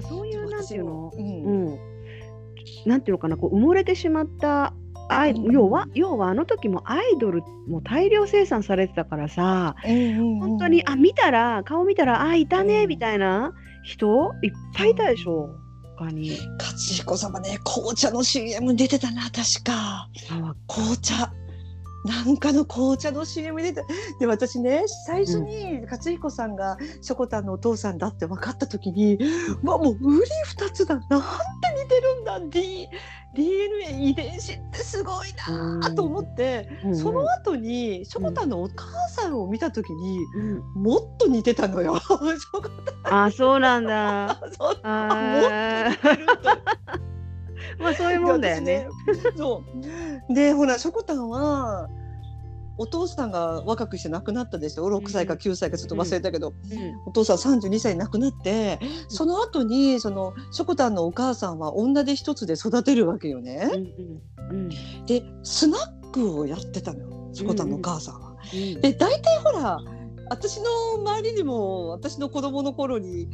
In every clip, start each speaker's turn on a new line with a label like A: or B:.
A: さそういうなんていうの、
B: う
A: うん。ん、なんていうのかなこう埋もれてしまったアイ
B: うん。
A: 要は要はあの時もアイドルも大量生産されてたからさ本当にあ見たら顔見たらあいたね
B: うん。
A: みたいな人いっぱいいたでしょ他に。
B: 勝彦様ね紅茶の CM 出てたな確か。
A: あ
B: 紅茶なんかの紅茶の CM 出てで私ね最初に勝彦さんがしょこたんのお父さんだって分かった時に、まあもうウリ二つだ。なんて似てるんだ。D DNA 遺伝子ってすごいなと思って、
A: うん。
B: その後にしょこたんのお母さんを見た時に、
A: うん。
B: もっと似てたのよ。
A: あそうなんだ。
B: もっと似てると。
A: ーまあそういうもんだよね。
B: ねそうでほらしょこたんはお父さんが若くして亡くなったでしょ？6歳か9歳かちょっと忘れたけど、お父さん32歳に亡くなってその後にそのしょこたんのお母さんは女手一つで育てるわけよね。
A: うんうん
B: でスナックをやってたのよしょこたんのお母さんは。
A: うん。
B: で大体ほら私の周りにも私の子供の頃に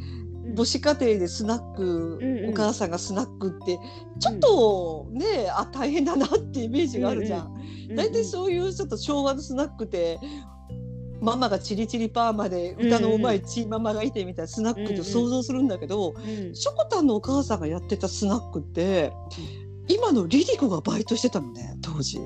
B: 母子家庭でスナック、
A: うんうん。
B: お母さんがスナックってちょっとね、あ大変だなってイメージがあるじゃん。大体そういうちょっと昭和のスナックってママがチリチリパーマで歌のうまいチーママがいてみたいなスナックって想像するんだけど、
A: うん。
B: しょこたんのお母さんがやってたスナックって今のリリコがバイトしてたのね当時。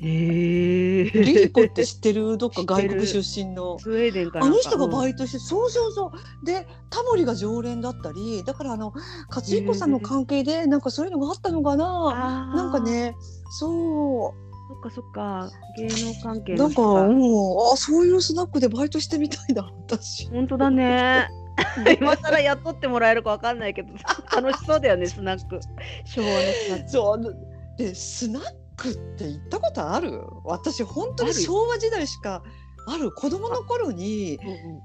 A: へえ。
B: リリコって知ってる？どっか外国出身の。
A: スウェーデンかな
B: あの人がバイトして、そうそうそう。でタモリが常連だったりだからあの勝彦さんの関係でなんかそういうのがあったのかな、
A: あー。
B: なんかねそ
A: そっかそっか。芸能関係
B: うなんか。
A: の人か
B: うん。あそういうスナックでバイトしてみたいな私。
A: 本当だね。今更雇ってもらえるかわかんないけど楽しそうだよねスナック。昭和のスナック。
B: そうでスナックって行ったことある？私本当に昭和時代しかある。子供の頃に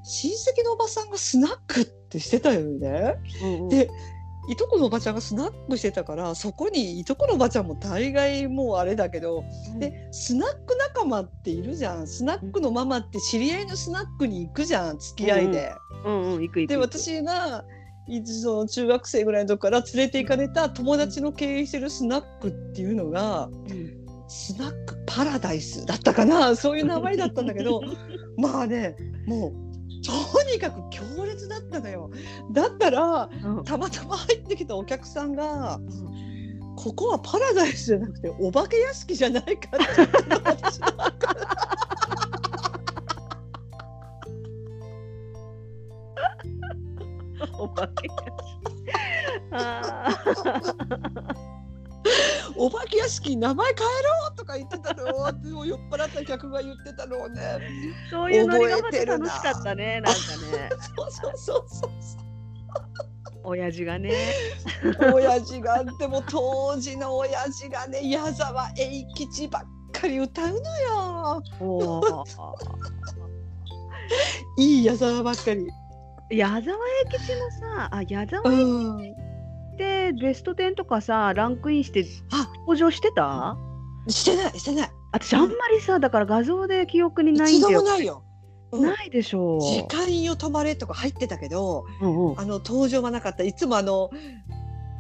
B: 親戚のおばさんがスナックってしてたよね。
A: うんうん。
B: でいとこのおばちゃんがスナックしてたからそこにいとこのおばちゃんも大概もうあれだけど、でスナック仲間っているじゃん。スナックのママって知り合いのスナックに行くじゃん付き合いで。
A: うんうん。行く行く。
B: で私がその中学生ぐらいの時から連れて行かれた友達の経営してるスナックっていうのが
A: うん
B: スナックパラダイスだったかな？そういう名前だったんだけど まあねもうとにかく強烈だったのよ。だったら
A: うん。
B: たまたま入ってきたお客さんが「ここはパラダイスじゃなくてお化け屋敷じゃないか」って。言ってたの
A: 化け屋敷
B: 名前変えろとか言ってたのを酔っ払った客が言ってたのをね。
A: ーそういうノリがまた楽しかったねなんかね。
B: そうそうそうそう
A: 親父がね。
B: 親父がでも当時の親父がね矢沢永吉ばっかり歌うのよ。いい矢沢ばっかり。
A: 矢沢永吉もさあ矢沢永
B: うん、
A: 吉ってベスト10とかさランクインして
B: あ
A: 登場してた？
B: してないしてない。
A: 私あんまりさだから画像で記憶にない
B: 一度
A: んだよ。
B: もないよ。うん。
A: ないでしょう。
B: 時間よ止まれとか入ってたけど
A: うんうん。
B: あの登場はなかった。いつもあの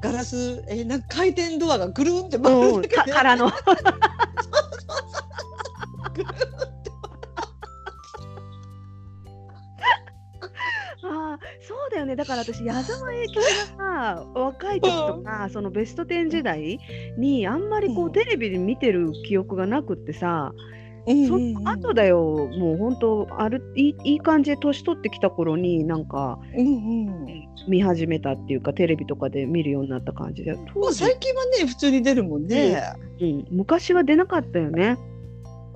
B: ガラスえなんか回転ドアがぐるんって回る
A: うんん
B: だけど、
A: かからの。
B: ぐるん。って
A: ああそうだよね。だから私矢沢永吉がさ若い時とか、そのベスト10時代にあんまりこう、
B: うん。
A: テレビで見てる記憶がなくってさ、そ
B: うんうんうん。
A: の後だよ。もう本当あるいいいい感じで年取ってきた頃になんか
B: うんうん。
A: 見始めたっていうかテレビとかで見るようになった感じで。
B: も
A: 当時、
B: う最近はね普通に出るもんね。
A: うん、昔は出なかったよね。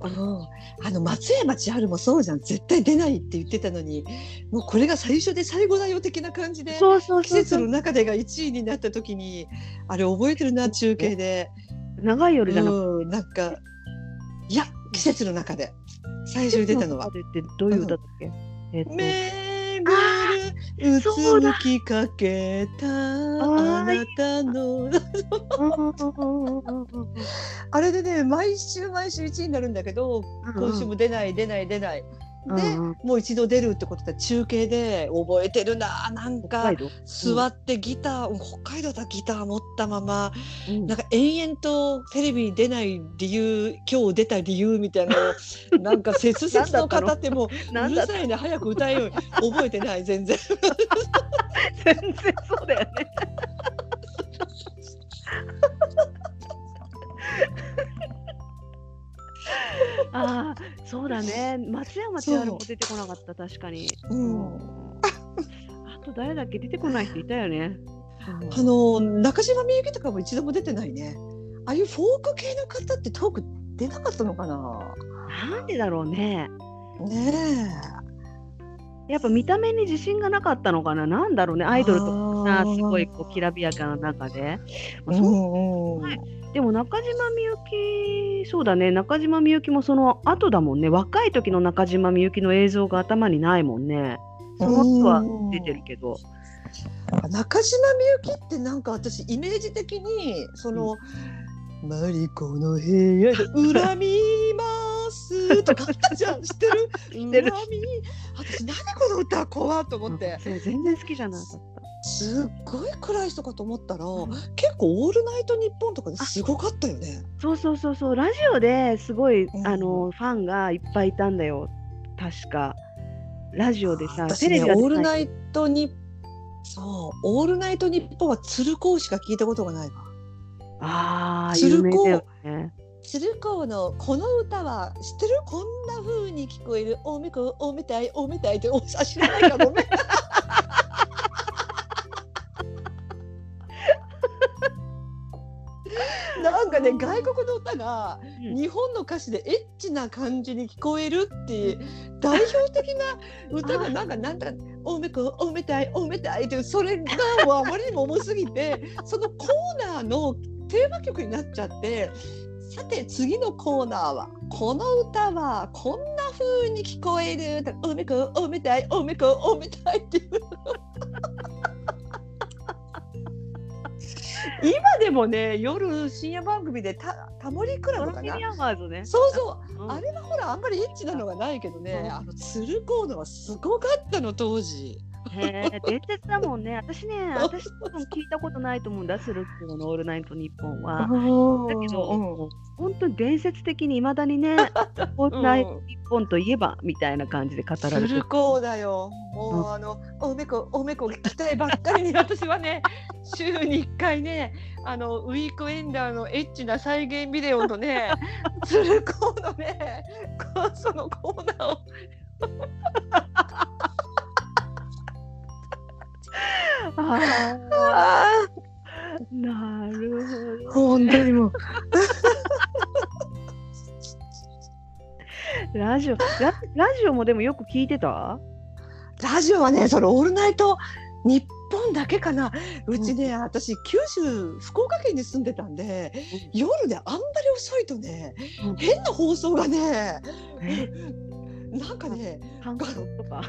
B: うんあの松山千春もそうじゃん。絶対出ないって言ってたのにもうこれが最初で最後だよ的な感じで
A: そうそう
B: 季節の中でが1位になった時にあれ覚えてるな中継で、
A: 長い夜じゃなくて。
B: うん、なんかいや季節の中で最初に出たのは。
A: どういう歌だっけ、えっと
B: めぐるうつむきかけたあなたの。あ れでね毎週毎週1位になるんだけど今週も出ない出ない出ないで、
A: うんうん。
B: もう一度出るってことで中継で覚えてるな。なんか座ってギター、北海道だギター持ったまま
A: うん。
B: なんか延々とテレビに出ない理由今日出た理由みたいなのを なんか切々と語ってもうるさいね。早く歌えよ。覚えてない全然。
A: 全然そうだよね。ああ、そうだね。松山千春も出てこなかった、確かに。
B: うん
A: あと誰だっけ出てこない人いたよね。
B: あの中島みゆきとかも一度も出てないねああいうフォーク系の方ってトーク出なかったのかな
A: なんでだろうね。
B: ね
A: やっぱ見た目に自信がなかったのかな。なんだろうね。
B: え
A: アイドルとかさ、すごいこうきらびやかな中で。まあ
B: う
A: そうん
B: うん
A: はいでも中島みゆき、そうだね。中島みゆきもその後だもんね。若い時の中島みゆきの映像が頭にないもんね。その後は出てるけど。
B: 中島みゆきってなんか私イメージ的にその「マリコの部屋で恨みます」とかあったじゃん知ってる？
A: 知っ
B: 私何この歌怖っと思って
A: 全然好きじゃなかった。
B: すっごい暗い人かと思ったら
A: ん。
B: 結構「オールナイトニッポン」とかですごかったよね。
A: そうそうそうそう。ラジオですごい、
B: うん。
A: あのファンがいっぱいいたんだよ。確か。ラジオでさ
B: 私ね、
A: テレビが
B: オールナイトニそう、オールナイトニッポンは鶴光しか聞いたことがないわ。
A: ああ
B: 鶴光。
A: ね。
B: 鶴光のこの歌は知ってる？こんな風に聞こえる。おめこおめたいおめたいっておあ知らないかごめん。外国の歌が
A: うん。
B: 日本の歌詞でエッチな感じに聞こえるっていう代表的な歌がなんかなんだおめこおめたいおめたいっていうそれがもうあまりにも重すぎてそのコーナーのテーマ曲になっちゃってさて次のコーナーはこの歌はこんな風に聞こえるおめこおめたいおめこおめたいっていう今でもね夜深夜番組でたタモリクラブかな？
A: ね。
B: そうそう。
A: うん。
B: あれはほらあんまりエッチなのがないけどね、
A: うん。
B: あの鶴光のはすごかったの当時。
A: へえ伝説だもんね。私ね 私多分聞いたことないと思うんだスルックの「オールナイトニッポン」は。だけど、
B: うん。
A: 本当に伝説的にいまだにね 「オールナイトニッポン」といえばみたいな感じで語られてる。
B: 鶴光だよ。もう、
A: うん
B: あのおめこおめこ鍛えばっかりに私はね週に1回ねあのウィークエンダーのエッチな再現ビデオとね鶴光のね こそのコーナーを。
A: あ
B: あ
A: ー。なる
B: ー
A: ほ
B: 本当にも
A: ラジオララジオもでもよく聞いてた？
B: ラジオはねそのオールナイト日本だけかな。うちね、私九州福岡県に住んでたんで夜であんまり遅いとね
A: うん。
B: 変な放送がね
A: え。
B: なんかね
A: 韓国とか